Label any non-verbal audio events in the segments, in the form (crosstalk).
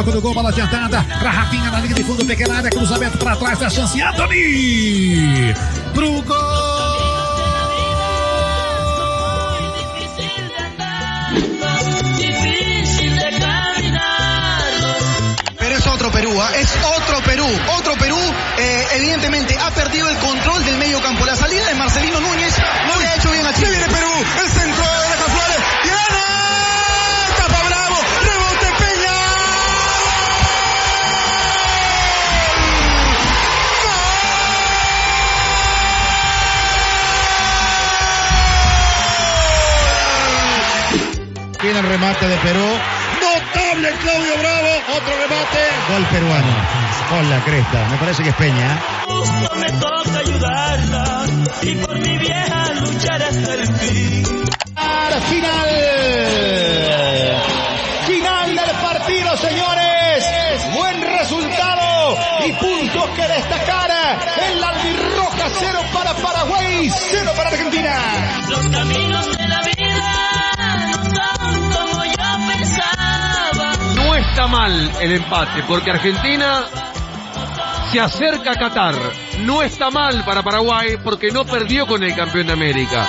Boca do gol, bola adiantada. Pra Rafinha na linha de fundo, pequena área, cruzamento pra trás, da chance. Anthony! Pro gol! Otro Perú, ¿ah? es otro Perú, otro Perú, eh, evidentemente ha perdido el control del medio campo. La salida de Marcelino Núñez no le ha hecho bien a Chile. viene Perú, el centro de Aleja Tiene el remate de Perú. Notable Claudio Bravo. Otro remate. Gol peruano. Con la cresta. Me parece que es Peña. ¿eh? Justo me toca ayudarla y por mi vieja luchar hasta el fin. Final. Final del partido, señores. Buen resultado y puntos que destacar. En la albirroja, cero para Paraguay, cero para Argentina. Los caminos de la vida mal el empate, porque Argentina se acerca a Qatar. No está mal para Paraguay porque no perdió con el campeón de América.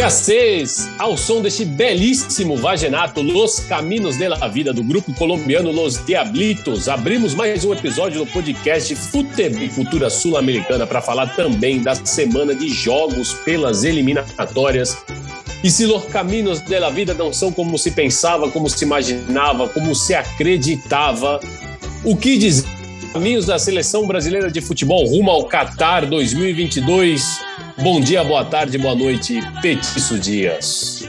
Que às ao som deste belíssimo vagenato Los Caminos de la Vida do grupo colombiano Los Diablitos, abrimos mais um episódio do podcast Futebol e Cultura Sul-Americana para falar também da semana de jogos pelas eliminatórias. E se Los Caminos de la Vida não são como se pensava, como se imaginava, como se acreditava, o que dizer? Caminhos da seleção brasileira de futebol rumo ao Qatar 2022. Bom dia, boa tarde, boa noite, Petiço Dias.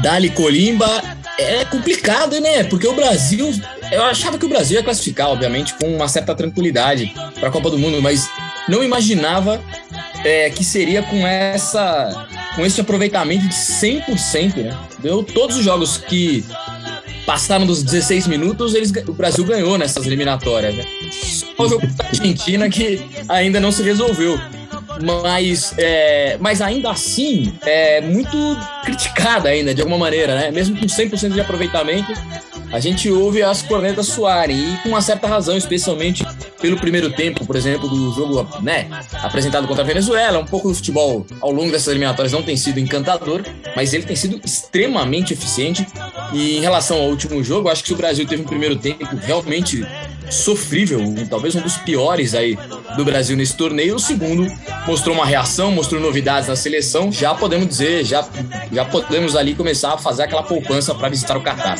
Dali Colimba é complicado, né? Porque o Brasil. Eu achava que o Brasil ia classificar, obviamente, com uma certa tranquilidade para a Copa do Mundo, mas não imaginava é, que seria com essa. com esse aproveitamento de 100%, né? Deu todos os jogos que passaram dos 16 minutos, eles, o Brasil ganhou nessas eliminatórias, né? Só o jogo da Argentina que ainda não se resolveu mas, é, mas ainda assim é muito criticada ainda, de alguma maneira, né? Mesmo com 100% de aproveitamento, a gente ouve as cornetas soarem, e com uma certa razão, especialmente pelo primeiro tempo, por exemplo, do jogo né, apresentado contra a Venezuela. Um pouco do futebol ao longo dessas eliminatórias não tem sido encantador, mas ele tem sido extremamente eficiente. E em relação ao último jogo, acho que se o Brasil teve um primeiro tempo realmente sofrível, talvez um dos piores aí do Brasil nesse torneio. O segundo mostrou uma reação, mostrou novidades na seleção. Já podemos dizer, já, já podemos ali começar a fazer aquela poupança para visitar o Catar.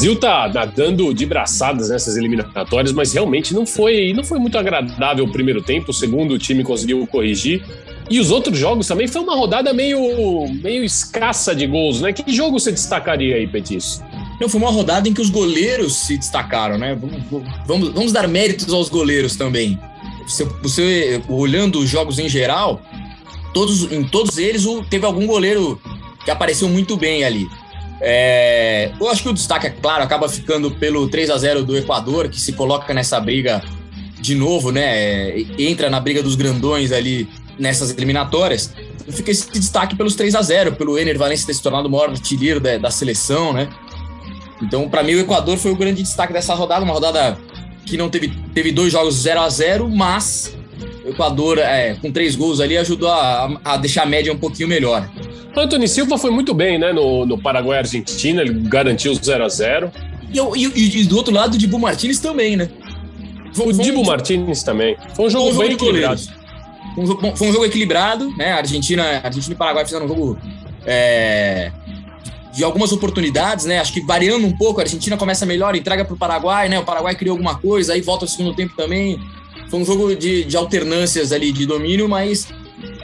Brasil tá nadando de braçadas nessas eliminatórias, mas realmente não foi, não foi muito agradável o primeiro tempo. O segundo o time conseguiu corrigir. E os outros jogos também foi uma rodada meio, meio escassa de gols, né? Que jogo você destacaria aí, Petis? Não, foi uma rodada em que os goleiros se destacaram, né? Vamos, vamos, vamos dar méritos aos goleiros também. Você, você, olhando os jogos em geral, todos, em todos eles teve algum goleiro que apareceu muito bem ali. É, eu acho que o destaque, é claro, acaba ficando pelo 3 a 0 do Equador, que se coloca nessa briga de novo, né? É, entra na briga dos grandões ali nessas eliminatórias. Fica esse destaque pelos 3 a 0 pelo Ener Valencia ter se tornado o maior artilheiro da, da seleção, né? Então, para mim, o Equador foi o grande destaque dessa rodada, uma rodada que não teve, teve dois jogos 0 a 0 mas o Equador, é, com três gols ali, ajudou a, a deixar a média um pouquinho melhor. Anthony Silva foi muito bem, né, no, no Paraguai Argentina, ele garantiu 0 a 0 e, e, e, do outro lado, o Dibu Martinez também, né? Foi, o Dibu um, Martinez também. Foi um jogo, um jogo bem equilibrado. Foi um, jogo, foi um jogo equilibrado, né? A Argentina, Argentina e Paraguai fizeram um jogo é, de algumas oportunidades, né? Acho que variando um pouco, a Argentina começa melhor, entrega para o Paraguai, né? O Paraguai criou alguma coisa, aí volta ao segundo tempo também. Foi um jogo de, de alternâncias ali de domínio, mas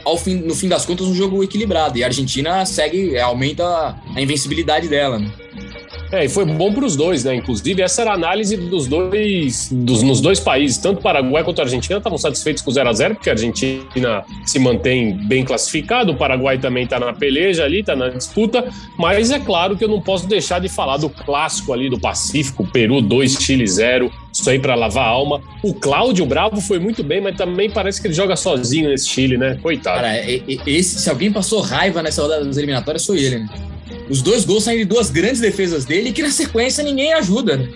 ao fim, no fim das contas, um jogo equilibrado. E a Argentina segue, aumenta a invencibilidade dela, né? É, e foi bom para os dois, né? Inclusive, essa era a análise dos dois, dos, nos dois países, tanto Paraguai quanto Argentina estavam satisfeitos com 0 a 0 porque a Argentina se mantém bem classificado, o Paraguai também está na peleja ali, está na disputa, mas é claro que eu não posso deixar de falar do clássico ali do Pacífico, Peru 2, Chile 0, isso aí para lavar a alma. O Cláudio Bravo foi muito bem, mas também parece que ele joga sozinho nesse Chile, né? Coitado. Cara, esse, se alguém passou raiva nessa rodada das eliminatórias, foi ele, né? Os dois gols saem de duas grandes defesas dele que na sequência ninguém ajuda, né?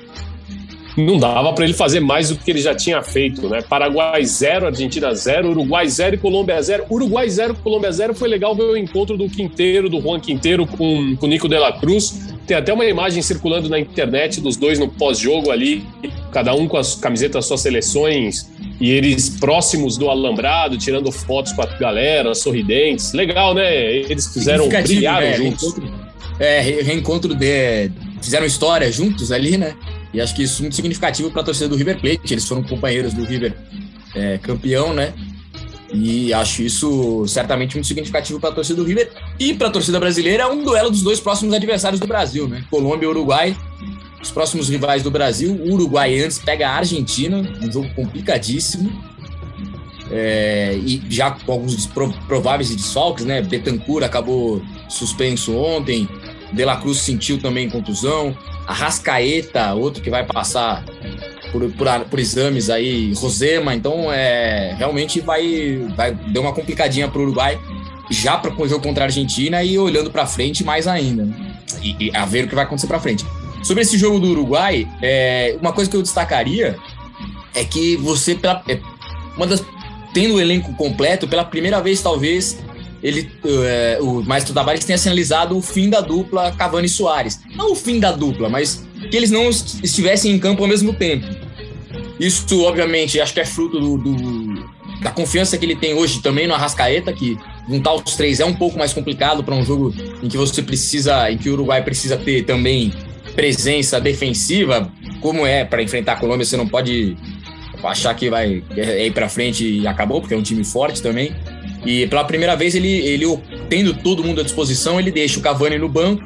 Não dava para ele fazer mais do que ele já tinha feito, né? Paraguai 0, Argentina 0, Uruguai 0 e Colômbia 0. Uruguai 0, Colômbia 0 foi legal ver o encontro do Quinteiro, do Juan Quinteiro com o Nico de la Cruz. Tem até uma imagem circulando na internet dos dois no pós-jogo ali, cada um com as camisetas das suas seleções e eles próximos do alambrado, tirando fotos com a galera, sorridentes. Legal, né? Eles fizeram brilhar né? juntos. Reencontro, é, reencontro de. Fizeram história juntos ali, né? E acho que isso é muito significativo para a torcida do River Plate. Eles foram companheiros do River é, campeão, né? E acho isso certamente muito significativo para a torcida do River e para a torcida brasileira. Um duelo dos dois próximos adversários do Brasil, né? Colômbia e Uruguai. Os próximos rivais do Brasil. O Uruguai antes pega a Argentina, um jogo complicadíssimo. É, e já com alguns prováveis desfalques, né? Betancourt acabou suspenso ontem. De La Cruz sentiu também contusão. Arrascaeta, outro que vai passar por, por, por, exames aí, Rosema, então é, realmente vai, vai dar uma complicadinha para o Uruguai já para o jogo contra a Argentina e olhando para frente mais ainda. Né? E, e, a ver o que vai acontecer para frente. Sobre esse jogo do Uruguai, é, uma coisa que eu destacaria é que você, pela, é, uma das, tendo o elenco completo, pela primeira vez talvez ele, é, o Maestro Tavares tenha sinalizado o fim da dupla Cavani e Soares. Não o fim da dupla, mas que eles não estivessem em campo ao mesmo tempo. Isso, obviamente, acho que é fruto do, do, da confiança que ele tem hoje também no Arrascaeta, que juntar os três é um pouco mais complicado para um jogo em que você precisa, em que o Uruguai precisa ter também presença defensiva, como é para enfrentar a Colômbia, você não pode achar que vai ir para frente e acabou, porque é um time forte também. E pela primeira vez, ele, ele tendo todo mundo à disposição, ele deixa o Cavani no banco,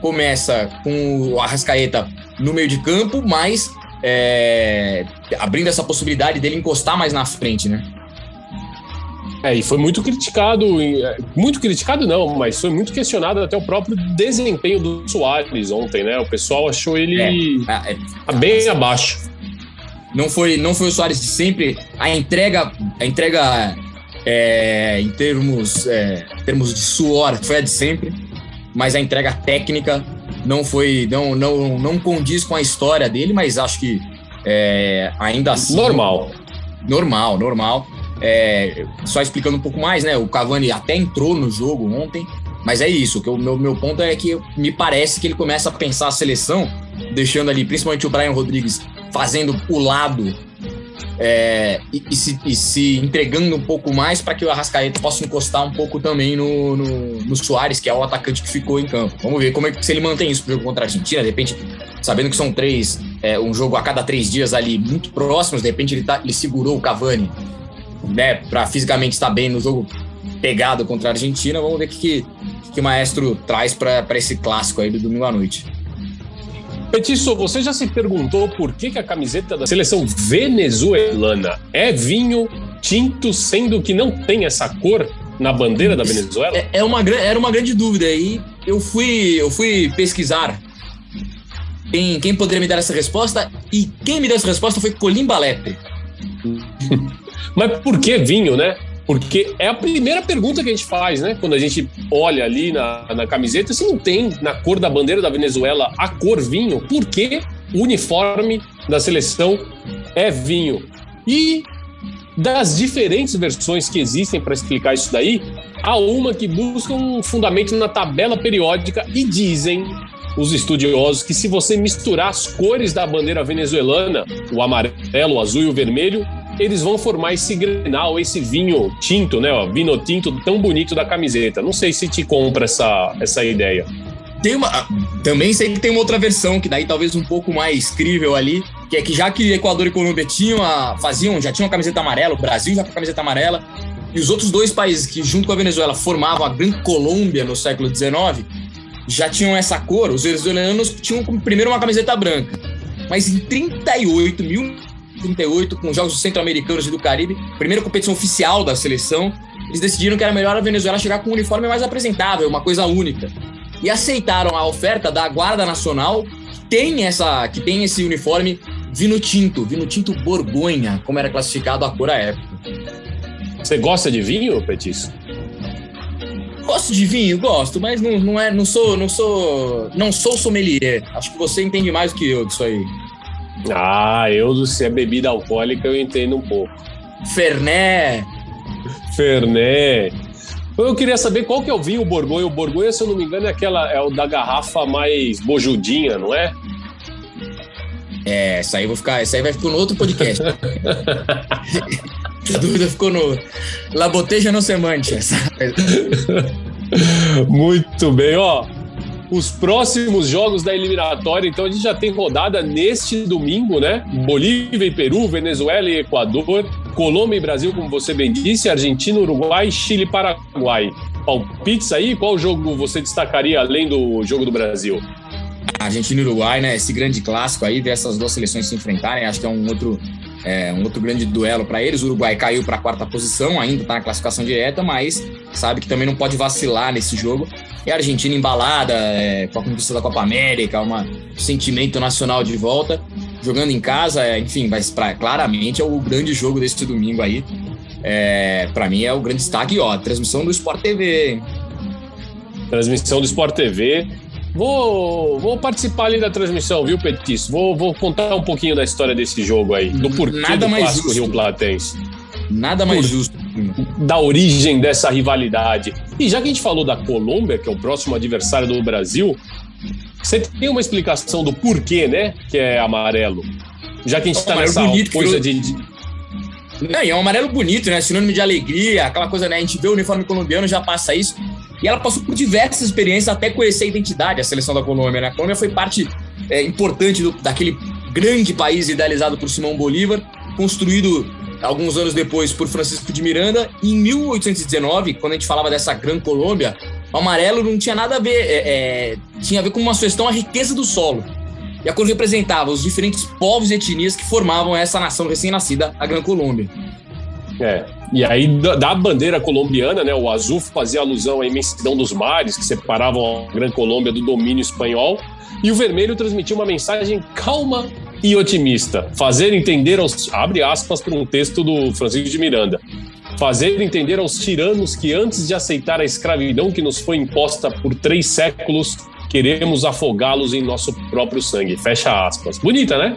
começa com o Arrascaeta no meio de campo, mas é, abrindo essa possibilidade dele encostar mais na frente, né? É, e foi muito criticado, é, muito criticado não, mas foi muito questionado até o próprio desempenho do Soares ontem, né? O pessoal achou ele é, é, é bem abaixo. Não foi, não foi o Soares de sempre. A entrega, a entrega é, em termos, é, termos de suor, foi a de sempre, mas a entrega técnica não foi, não, não, não condiz com a história dele, mas acho que é, ainda assim. Normal. Normal, normal. É, só explicando um pouco mais, né? O Cavani até entrou no jogo ontem, mas é isso. Que o meu, meu ponto é que me parece que ele começa a pensar a seleção, deixando ali principalmente o Brian Rodrigues fazendo o lado é, e, e, se, e, se, entregando um pouco mais para que o Arrascaeta possa encostar um pouco também no, no, no, Soares, que é o atacante que ficou em campo. Vamos ver como é que se ele mantém isso pro jogo contra a Argentina, de repente, sabendo que são três, é, um jogo a cada três dias ali, muito próximos, de repente ele, tá, ele segurou o Cavani, né, para fisicamente estar bem no jogo pegado contra a Argentina. Vamos ver o que, que, que o Maestro traz para esse clássico aí do domingo à noite. Petiço, você já se perguntou por que, que a camiseta da seleção venezuelana é vinho tinto, sendo que não tem essa cor na bandeira da Venezuela? É, é uma, era uma grande dúvida e eu fui, eu fui pesquisar quem, quem poderia me dar essa resposta e quem me deu essa resposta foi Colimba Lepre. (laughs) Mas por que vinho, né? Porque é a primeira pergunta que a gente faz, né? Quando a gente olha ali na, na camiseta, se não tem na cor da bandeira da Venezuela a cor vinho, por que o uniforme da seleção é vinho? E das diferentes versões que existem para explicar isso daí, há uma que busca um fundamento na tabela periódica e dizem os estudiosos que se você misturar as cores da bandeira venezuelana, o amarelo, o azul e o vermelho, eles vão formar esse grenal, esse vinho tinto, né? Ó, vinho tinto tão bonito da camiseta. Não sei se te compra essa, essa ideia. Tem uma, ah, também sei que tem uma outra versão que daí talvez um pouco mais crível ali, que é que já que Equador e Colômbia tinham a, faziam, já tinham a camiseta amarela, o Brasil já com a camiseta amarela, e os outros dois países que junto com a Venezuela formavam a Grande Colômbia no século XIX, já tinham essa cor, os venezuelanos tinham primeiro uma camiseta branca. Mas em 38, 1038, com os Jogos Centro-Americanos e do Caribe, primeira competição oficial da seleção, eles decidiram que era melhor a Venezuela chegar com um uniforme mais apresentável, uma coisa única. E aceitaram a oferta da Guarda Nacional, que tem, essa, que tem esse uniforme vino tinto, vino tinto Borgonha, como era classificado a cor à época. Você gosta de vinho, Petiço? Gosto de vinho, gosto, mas não, não é, não sou, não sou, não sou sommelier. Acho que você entende mais do que eu disso aí. Ah, eu, se é bebida alcoólica, eu entendo um pouco. Fernet, Fernet. Eu queria saber qual que é o vinho Borgonha. O Borgonha, se eu não me engano, é aquela é o da garrafa mais bojudinha, não é? É, essa aí vou ficar, essa aí vai ficar no outro podcast. (laughs) A dúvida ficou no La Boteja no Semante. (laughs) Muito bem, ó. Os próximos jogos da eliminatória, então a gente já tem rodada neste domingo, né? Bolívia e Peru, Venezuela e Equador, Colômbia e Brasil, como você bem disse, Argentina, Uruguai, Chile e Paraguai. Palpites aí? Qual jogo você destacaria além do jogo do Brasil? Argentina e Uruguai, né? Esse grande clássico aí, ver essas duas seleções se enfrentarem, acho que é um outro, é, um outro grande duelo para eles. O Uruguai caiu para a quarta posição, ainda está na classificação direta, mas sabe que também não pode vacilar nesse jogo. E a Argentina embalada, é, com a conquista da Copa América, uma, um sentimento nacional de volta, jogando em casa, é, enfim, mas pra, claramente é o grande jogo desse domingo aí. É, para mim é o grande destaque, ó, transmissão do Sport TV? Transmissão do Sport TV. Vou, vou participar ali da transmissão, viu, Petiço? Vou, vou contar um pouquinho da história desse jogo aí, do porquê Nada do mais clássico justo. Rio Platense. Nada mais Por- justo. da origem dessa rivalidade. E já que a gente falou da Colômbia, que é o próximo adversário do Brasil, você tem uma explicação do porquê, né? Que é amarelo. Já que a gente está Amarelo nessa bonito, coisa eu- de, de- Não, e é um amarelo bonito, né? Sinônimo de alegria, aquela coisa, né? A gente vê o uniforme colombiano, já passa isso. E ela passou por diversas experiências até conhecer a identidade, a seleção da Colômbia, né? A Colômbia foi parte é, importante do- daquele grande país idealizado por Simão Bolívar, construído alguns anos depois por Francisco de Miranda. E em 1819, quando a gente falava dessa Gran Colômbia, o amarelo não tinha nada a ver, é, é, tinha a ver com uma sugestão à riqueza do solo. E a cor representava os diferentes povos e etnias que formavam essa nação recém-nascida, a Gran Colômbia. É. E aí, da, bandeira colombiana, né? O azul fazia alusão à imensidão dos mares que separavam a Gran Colômbia do domínio espanhol. E o vermelho transmitia uma mensagem calma e otimista. Fazer entender aos. Abre aspas para um texto do Francisco de Miranda. Fazer entender aos tiranos que antes de aceitar a escravidão que nos foi imposta por três séculos, queremos afogá-los em nosso próprio sangue. Fecha aspas. Bonita, né?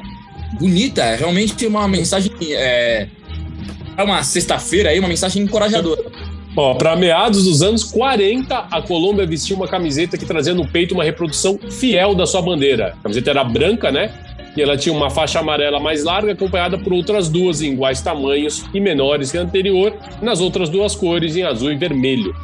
Bonita, é realmente uma mensagem. É, é uma sexta-feira aí, uma mensagem encorajadora. Ó, para meados dos anos 40, a Colômbia vestia uma camiseta que trazia no peito uma reprodução fiel da sua bandeira. A camiseta era branca, né? E ela tinha uma faixa amarela mais larga, acompanhada por outras duas em iguais tamanhos e menores que a anterior, nas outras duas cores, em azul e vermelho.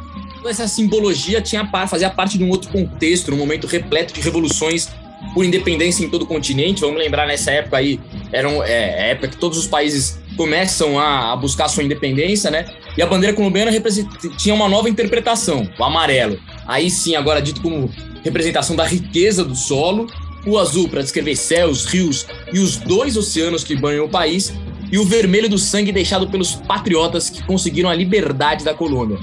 Essa simbologia tinha, fazia parte de um outro contexto, num momento repleto de revoluções por independência em todo o continente. Vamos lembrar nessa época aí, era é, a época que todos os países começam a, a buscar sua independência, né? E a bandeira colombiana tinha uma nova interpretação, o amarelo. Aí sim, agora dito como representação da riqueza do solo, o azul para descrever céus, rios e os dois oceanos que banham o país, e o vermelho do sangue deixado pelos patriotas que conseguiram a liberdade da Colômbia.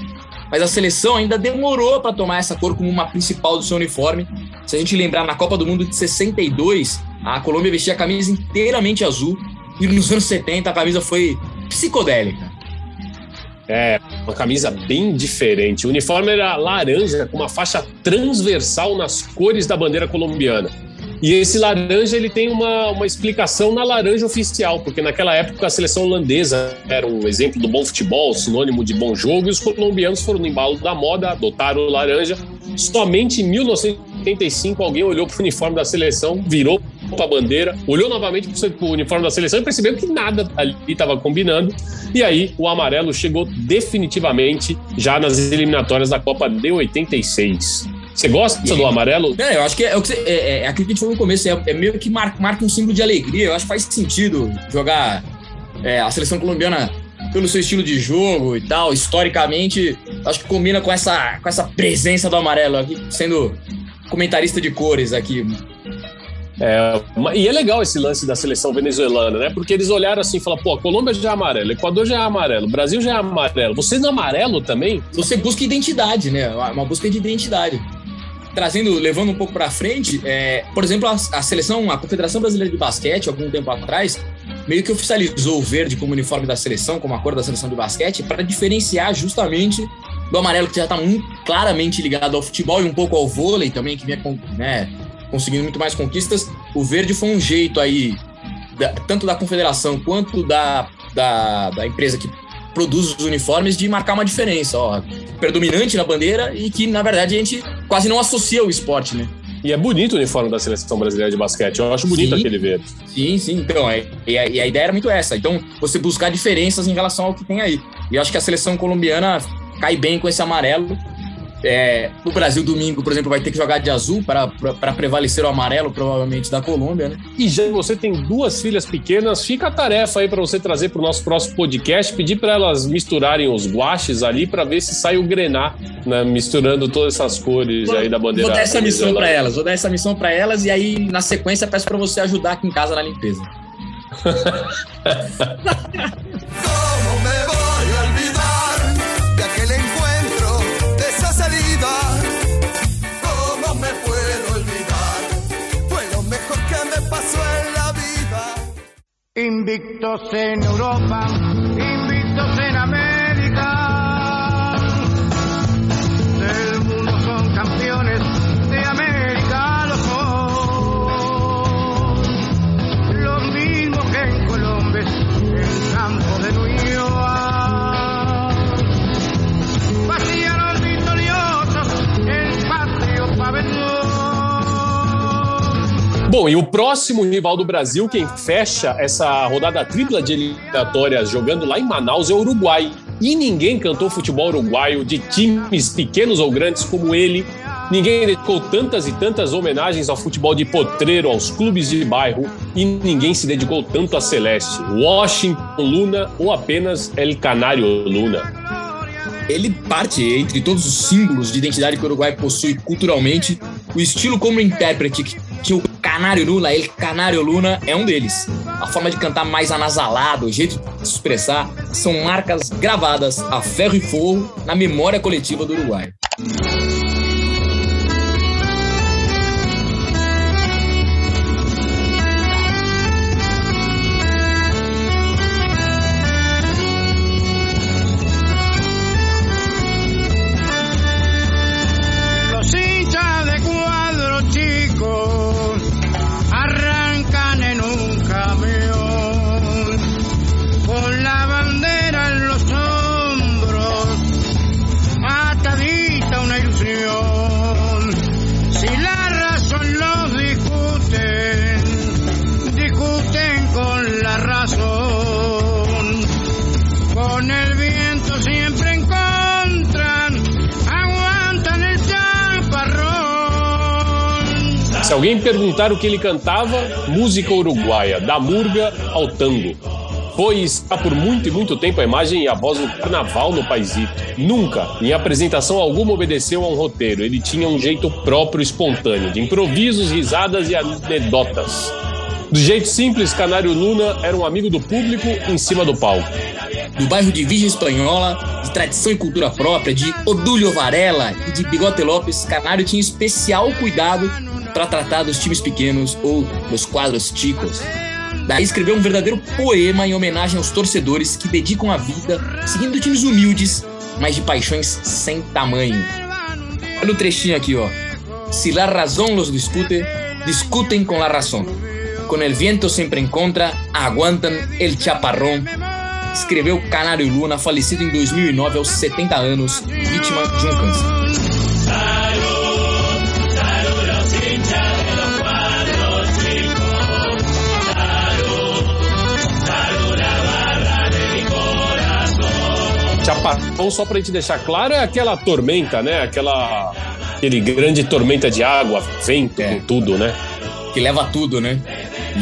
Mas a seleção ainda demorou para tomar essa cor como uma principal do seu uniforme. Se a gente lembrar, na Copa do Mundo de 62, a Colômbia vestia a camisa inteiramente azul, e nos anos 70 a camisa foi psicodélica. É, uma camisa bem diferente. O uniforme era laranja, com uma faixa transversal nas cores da bandeira colombiana. E esse laranja ele tem uma, uma explicação na laranja oficial, porque naquela época a seleção holandesa era um exemplo do bom futebol, sinônimo de bom jogo, e os colombianos foram no embalo da moda, adotaram o laranja. Somente em 1985 alguém olhou para o uniforme da seleção, virou para a bandeira, olhou novamente para o uniforme da seleção e percebeu que nada ali estava combinando. E aí o amarelo chegou definitivamente já nas eliminatórias da Copa de 86. Você gosta do amarelo? É, eu acho que é, é, é, é, aquilo que a gente falou no começo, é, é meio que marca, marca, um símbolo de alegria. Eu acho que faz sentido jogar é, a seleção colombiana pelo seu estilo de jogo e tal, historicamente, acho que combina com essa, com essa presença do amarelo aqui, sendo comentarista de cores aqui. É, e é legal esse lance da seleção venezuelana, né? Porque eles olharam assim e falaram, pô, a Colômbia já é amarelo, Equador já é amarelo, Brasil já é amarelo. Vocês no amarelo também? Você busca identidade, né? Uma busca de identidade trazendo, levando um pouco para frente, é, por exemplo, a, a, seleção, a Confederação Brasileira de Basquete, algum tempo atrás, meio que oficializou o verde como uniforme da seleção, como a cor da seleção de basquete, para diferenciar justamente do amarelo, que já está muito claramente ligado ao futebol e um pouco ao vôlei também, que vinha né, conseguindo muito mais conquistas. O verde foi um jeito aí, da, tanto da confederação quanto da, da, da empresa que produz os uniformes de marcar uma diferença, ó, predominante na bandeira e que, na verdade, a gente quase não associa o esporte, né? E é bonito o uniforme da seleção brasileira de basquete. Eu acho bonito sim, aquele verde. Sim, sim. Então, é, e, a, e, a, ideia era muito essa. Então, você buscar diferenças em relação ao que tem aí. E eu acho que a seleção colombiana cai bem com esse amarelo é, o Brasil domingo, por exemplo, vai ter que jogar de azul para prevalecer o amarelo, provavelmente, da Colômbia, né? E já você tem duas filhas pequenas, fica a tarefa aí para você trazer para o nosso próximo podcast, pedir para elas misturarem os guaches ali para ver se sai o grená, né, misturando todas essas cores vou, aí da bandeira. Vou dar essa missão para elas, vou dar essa missão para elas e aí na sequência peço para você ajudar aqui em casa na limpeza. (laughs) en Europa, invictos en América. Bom, e o próximo rival do Brasil, quem fecha essa rodada tripla de eliminatórias jogando lá em Manaus, é o Uruguai. E ninguém cantou futebol uruguaio de times pequenos ou grandes como ele. Ninguém dedicou tantas e tantas homenagens ao futebol de potreiro, aos clubes de bairro, e ninguém se dedicou tanto a Celeste, Washington Luna ou apenas El Canário Luna. Ele parte entre todos os símbolos de identidade que o Uruguai possui culturalmente, o estilo como intérprete que o Canário Luna, ele Canário Luna é um deles. A forma de cantar mais anasalado, o jeito de se expressar, são marcas gravadas a ferro e fogo na memória coletiva do Uruguai. Se alguém perguntar o que ele cantava, música uruguaia, da murga ao tango. Foi e está por muito e muito tempo a imagem e a voz do carnaval no paizito. Nunca, em apresentação alguma, obedeceu a um roteiro. Ele tinha um jeito próprio, espontâneo, de improvisos, risadas e anedotas. Do jeito simples, Canário Luna era um amigo do público em cima do palco. Do bairro de Virgem Espanhola, de tradição e cultura própria, de Odúlio Varela e de Bigote Lopes, Canário tinha especial cuidado para tratar dos times pequenos ou dos quadros chicos. Daí escreveu um verdadeiro poema em homenagem aos torcedores que dedicam a vida seguindo times humildes, mas de paixões sem tamanho. Olha o trechinho aqui, ó. Si la razón los discute, discutem con la razón. Con el viento sempre en contra, aguantan el chaparrón. Escreveu Canário Luna, falecido em 2009 aos 70 anos, vítima de um câncer. Chaparrão, só pra gente deixar claro, é aquela tormenta, né? Aquela. Aquele grande tormenta de água, vento, É. tudo, né? que leva tudo, né? E,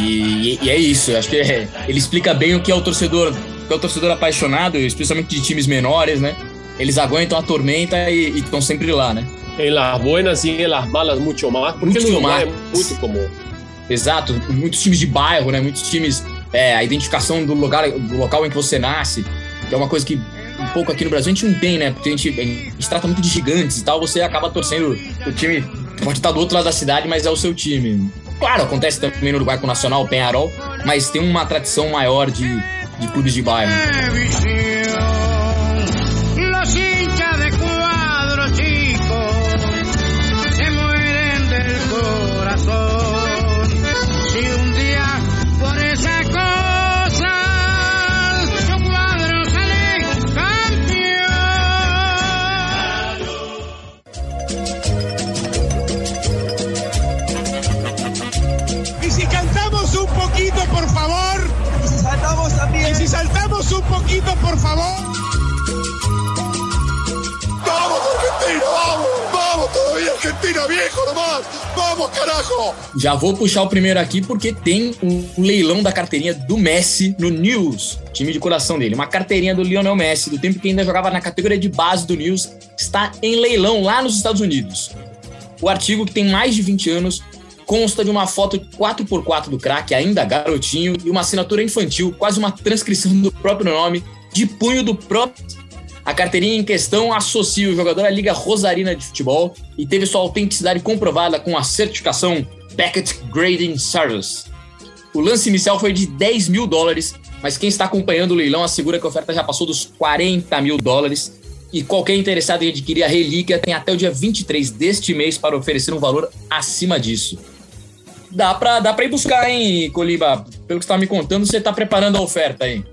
e- e é isso, eu acho que é- ele explica bem o que é o torcedor, o que é o torcedor apaixonado, especialmente de times menores, né? Eles aguentam a tormenta e estão sempre lá, né? Em las buenas e em las malas, muito mais, porque Muito no Uruguai mais. é muito comum. Exato, muitos times de bairro, né? Muitos times, é, a identificação do lugar, do local em que você nasce, que é uma coisa que um pouco aqui no Brasil a gente não tem, né? Porque a gente, a gente trata muito de gigantes e tal, você acaba torcendo o time, pode estar do outro lado da cidade, mas é o seu time. Claro, acontece também no Uruguai com o Nacional, o Penharol, mas tem uma tradição maior de, de clubes de bairro. Já vou puxar o primeiro aqui porque tem um leilão da carteirinha do Messi no News, time de coração dele. Uma carteirinha do Lionel Messi, do tempo que ainda jogava na categoria de base do News, está em leilão lá nos Estados Unidos. O artigo, que tem mais de 20 anos, consta de uma foto 4x4 do craque, ainda garotinho, e uma assinatura infantil, quase uma transcrição do próprio nome, de punho do próprio. A carteirinha em questão associa o jogador à Liga Rosarina de Futebol e teve sua autenticidade comprovada com a certificação Packet Grading Service. O lance inicial foi de 10 mil dólares, mas quem está acompanhando o leilão assegura que a oferta já passou dos 40 mil dólares e qualquer interessado em adquirir a relíquia tem até o dia 23 deste mês para oferecer um valor acima disso. Dá pra, dá ir buscar, hein, Coliba? Pelo que você tá me contando, você tá preparando a oferta aí.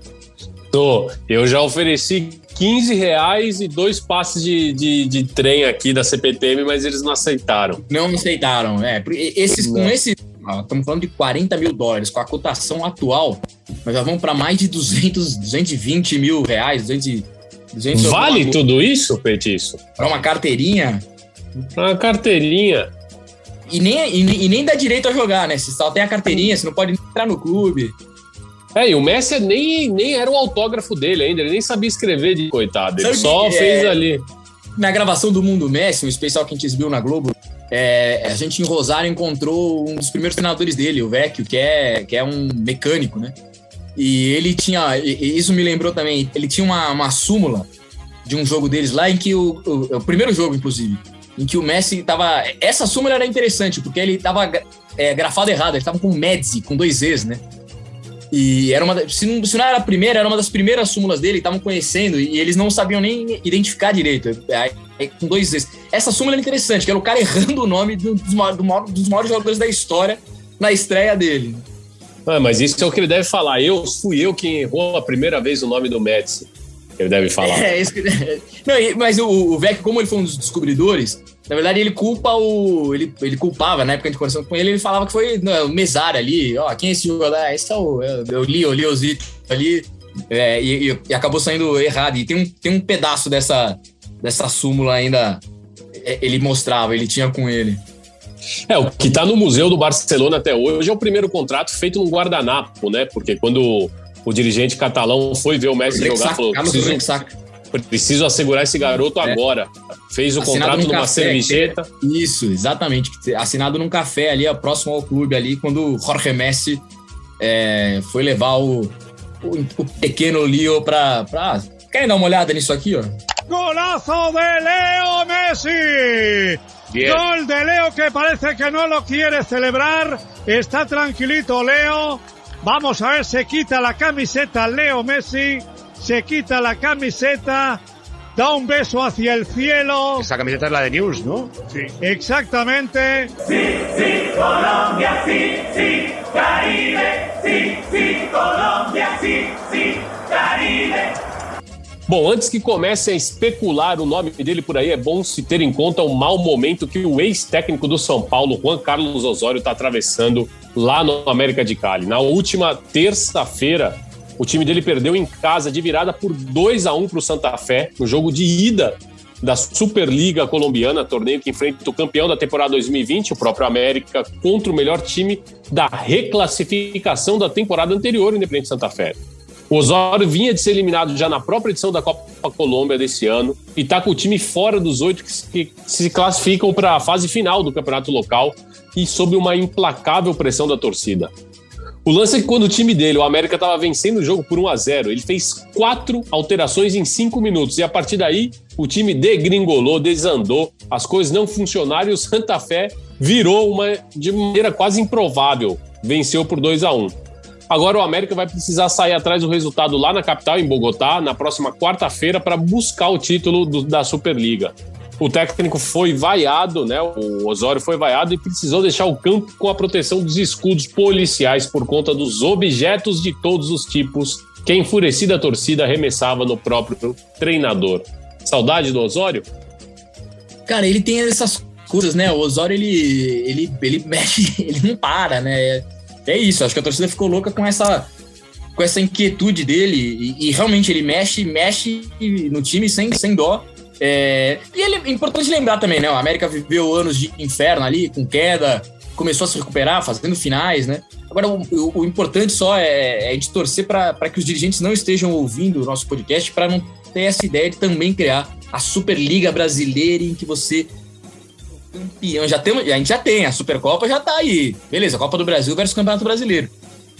Tô. Eu já ofereci 15 reais e dois passes de, de, de trem aqui da CPTM, mas eles não aceitaram. Não aceitaram, é. Esses, com Não. esse. ó, Estamos falando de 40 mil dólares. Com a cotação atual, nós já vamos para mais de 200, 220 mil reais, 200, e- 200 Vale tudo isso, Petiço? Para uma carteirinha. Uma carteirinha. E nem, e, e nem dá direito a jogar, né? Você só tem a carteirinha, você não pode entrar no clube. É, e o Messi nem, nem era o autógrafo dele ainda, ele nem sabia escrever de coitado. Ele Sabe só que- fez é- ali. Na gravação do Mundo Messi, um especial que a gente exibiu na Globo, é, a gente em Rosário encontrou um dos primeiros treinadores dele, o Vecchio, que é, que é um mecânico, né? E ele tinha, e- isso me lembrou também, ele tinha uma, uma súmula de um jogo deles lá em que o, o, o primeiro jogo, inclusive, em que o Messi tava. Essa súmula era interessante, porque ele tava é, grafado errado, ele tava com Medzi, com dois Zs, né? E era uma. Se não, se não era a primeira, era uma das primeiras súmulas dele, estavam conhecendo, e eles não sabiam nem identificar direito. Aí, com dois Zs. Essa súmula era interessante, que era o cara (laughs) errando o nome do- dos, maiores- do maior- dos maiores jogadores da história na estreia dele. Ah, mas isso é o que ele deve falar. Eu fui eu quem errou a primeira vez o nome do Messi. Ele deve falar. (laughs) É, isso que... (laughs) Não, mas o, o Vec, como ele foi um dos descobridores, na verdade ele culpa o. Ele, ele culpava, na época de conversação com ele, ele falava que foi não, o Mesário ali, ó, quem é esse jogador? Ah, esse é o. Eu, eu li, eu li os ali, é, e, e- acabou saindo errado. E tem um, tem um pedaço dessa, dessa súmula ainda. é, Ele mostrava, ele tinha com ele. É, o que tá no Museu do Barcelona até hoje é o primeiro contrato feito num guardanapo, né? Porque quando O dirigente catalão foi ver o Messi jogar falou: preciso, preciso assegurar esse garoto É. agora. Fez o Assinado contrato num numa café, servicheta. Isso, exatamente. Assinado num café ali, próximo ao clube ali, quando o Jorge Messi é, foi levar o, o, o pequeno Leo pra, pra. Querem dar uma olhada nisso aqui, ó? Golazo de Leo Messi. Bien. Gol de Leo que parece que no lo quiere celebrar. Está tranquilito Leo. Vamos a ver, se quita la camiseta Leo Messi. Se quita la camiseta. Da un beso hacia el cielo. Esa camiseta es la de News, ¿no? Sí. Exactamente. Bom, antes que comecem a especular o nome dele por aí, é bom se ter em conta o mau momento que o ex-técnico do São Paulo, Juan Carlos Osório, está atravessando lá no América de Cali. Na última terça-feira, o time dele perdeu em casa de virada por 2 a 1 para o Santa Fé, no jogo de ida da Superliga Colombiana, torneio que enfrenta o campeão da temporada 2020, o próprio América, contra o melhor time da reclassificação da temporada anterior, Independente Santa Fé. O Osório vinha de ser eliminado já na própria edição da Copa Colômbia desse ano e está com o time fora dos oito que se classificam para a fase final do campeonato local e sob uma implacável pressão da torcida. O lance é que quando o time dele, o América, estava vencendo o jogo por 1 a 0 ele fez quatro alterações em cinco minutos e a partir daí o time degringolou, desandou, as coisas não funcionaram e o Santa Fé virou uma de maneira quase improvável, venceu por 2 a 1 Agora o América vai precisar sair atrás do resultado lá na capital, em Bogotá, na próxima quarta-feira, para buscar o título do- da Superliga. O técnico foi vaiado, né? O Osório foi vaiado e precisou deixar o campo com a proteção dos escudos policiais por conta dos objetos de todos os tipos que a enfurecida torcida arremessava no próprio treinador. Saudade do Osório? Cara, ele tem essas coisas, né? O Osório, ele, ele, ele mexe, (laughs) ele não para, né? É, isso, acho que a torcida ficou louca com essa, com essa inquietude dele e, e realmente ele mexe, mexe no time sem, sem dó. É, e ele, é importante lembrar também, né? O América viveu anos de inferno ali, com queda, começou a se recuperar, fazendo finais, né? Agora, o, o- o importante só é, é de torcer para que os dirigentes não estejam ouvindo o nosso podcast para não ter essa ideia de também criar a Superliga Brasileira em que você campeão. Já tem, a gente já tem, a Supercopa já tá aí. Beleza, Copa do Brasil versus Campeonato Brasileiro.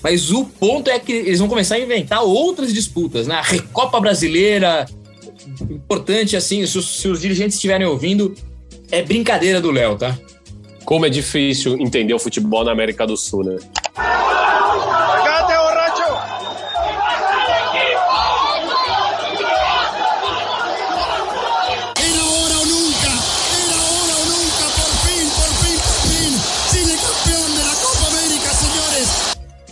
Mas o ponto é que eles vão começar a inventar outras disputas, né? A Recopa Brasileira. Importante, assim, se os, se os dirigentes estiverem ouvindo, é brincadeira do Léo, tá? Como é difícil entender o futebol na América do Sul, né?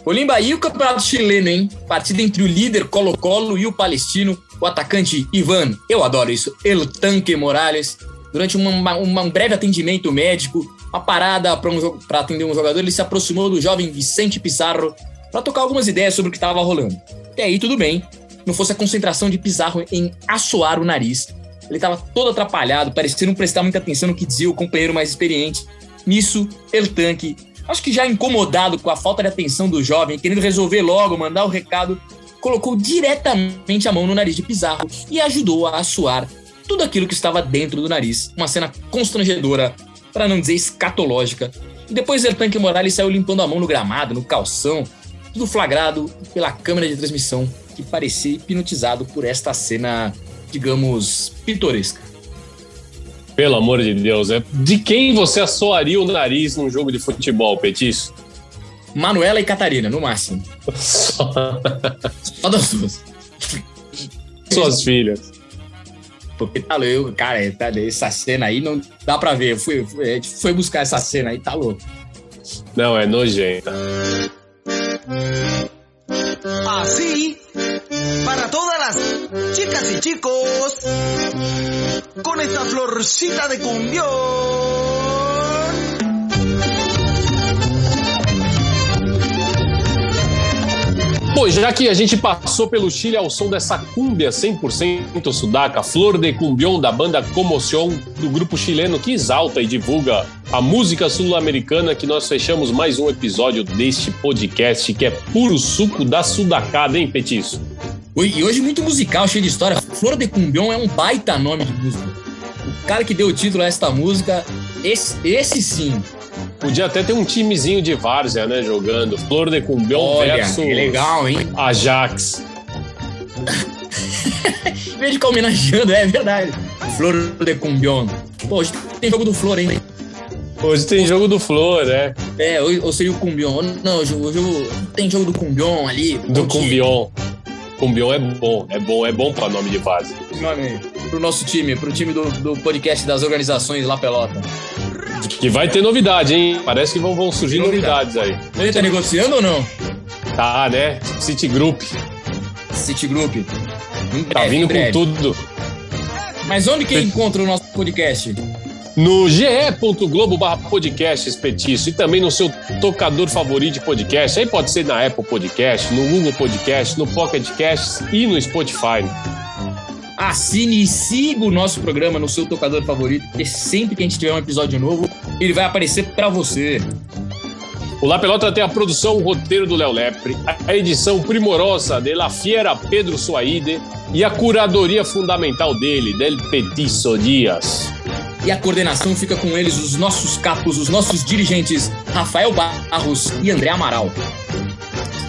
Olimba, e o Campeonato Chileno, hein? Partida entre o líder Colo-Colo e o palestino, o atacante Ivan, eu adoro isso, El Tanque Morales. Durante uma- uma- um breve atendimento médico, uma parada para um, atender um jogador, ele se aproximou do jovem Vicente Pizarro para tocar algumas ideias sobre o que estava rolando. E aí, tudo bem. Não fosse a concentração de Pizarro em assoar o nariz. Ele estava todo atrapalhado, parecia não prestar muita atenção no que dizia o companheiro mais experiente. Nisso, El Tanque, acho que já incomodado com a falta de atenção do jovem, querendo resolver logo, mandar o recado, colocou diretamente a mão no nariz de Pizarro e ajudou a assoar tudo aquilo que estava dentro do nariz. Uma cena constrangedora, para não dizer escatológica. E depois El Tanque Morales saiu limpando a mão no gramado, no calção, tudo flagrado pela câmera de transmissão, que parecia hipnotizado por esta cena, digamos, pitoresca. Pelo amor de Deus, é de quem você assoaria o nariz num jogo de futebol, Petiço? Manuela e Catarina, no máximo. Só Só das duas. suas filhas. Porque tá louco, cara, tá, essa cena aí não dá pra ver. A gente foi buscar essa cena aí, tá louco. Não, é nojenta. Así, para todas las chicas y chicos, con esta florcita de cumbión. Bom, já que a gente passou pelo Chile ao som dessa cúmbia 100% sudaca, Flor de Cumbión da banda Comoción, do grupo chileno que exalta e divulga a música sul-americana, que nós fechamos mais um episódio deste podcast que é puro suco da sudacada, hein, Petiço? E hoje muito musical, cheio de história. Flor de Cumbião é um baita nome de música. O cara que deu o título a esta música, esse, esse sim. Podia até ter um timezinho de várzea, né, jogando. Flor de Cumbião Olha, versus que legal, hein? Ajax. (laughs) Em vez de ficar homenageando, é verdade. Flor de Cumbião. Pô, hoje tem jogo do Flor, hein? Hoje tem jogo do Flor, né? É, ou, ou seria o Cumbião. Não, hoje, hoje tem jogo do Cumbião ali. Do Cumbion. Cumbion é bom, é bom, é bom pra nome de várzea. Nome pro nosso time, pro time do, do podcast das organizações La Pelota. Que vai ter novidade, hein? Parece que vão, vão surgir novidades aí. Ele tá negociando ou não? Tá, né? City Group. City Group. Em Tá breve, em vindo com tudo. Mas onde que encontra o nosso podcast? No ge.globo barra podcasts petiço e também no seu tocador favorito de podcast. Aí pode ser na Apple Podcast, no Google Podcast, no Pocket Casts e no Spotify. Assine e siga o nosso programa no seu tocador favorito, porque sempre que a gente tiver um episódio novo, ele vai aparecer pra você. O La Pelota tem a produção, o roteiro do Léo Lepre, a edição primorosa de La Fiera Pedro Suaide e a curadoria fundamental dele, Del Petiço Dias. E a coordenação fica com eles, os nossos capos, os nossos dirigentes, Rafael Barros e André Amaral.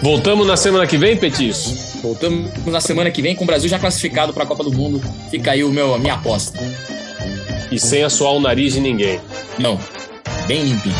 Voltamos na semana que vem, Petiço? Voltamos na semana que vem com o Brasil já classificado para a Copa do Mundo. Fica aí o meu, a minha aposta. E sem assoar o nariz de ninguém. Não, bem limpinho.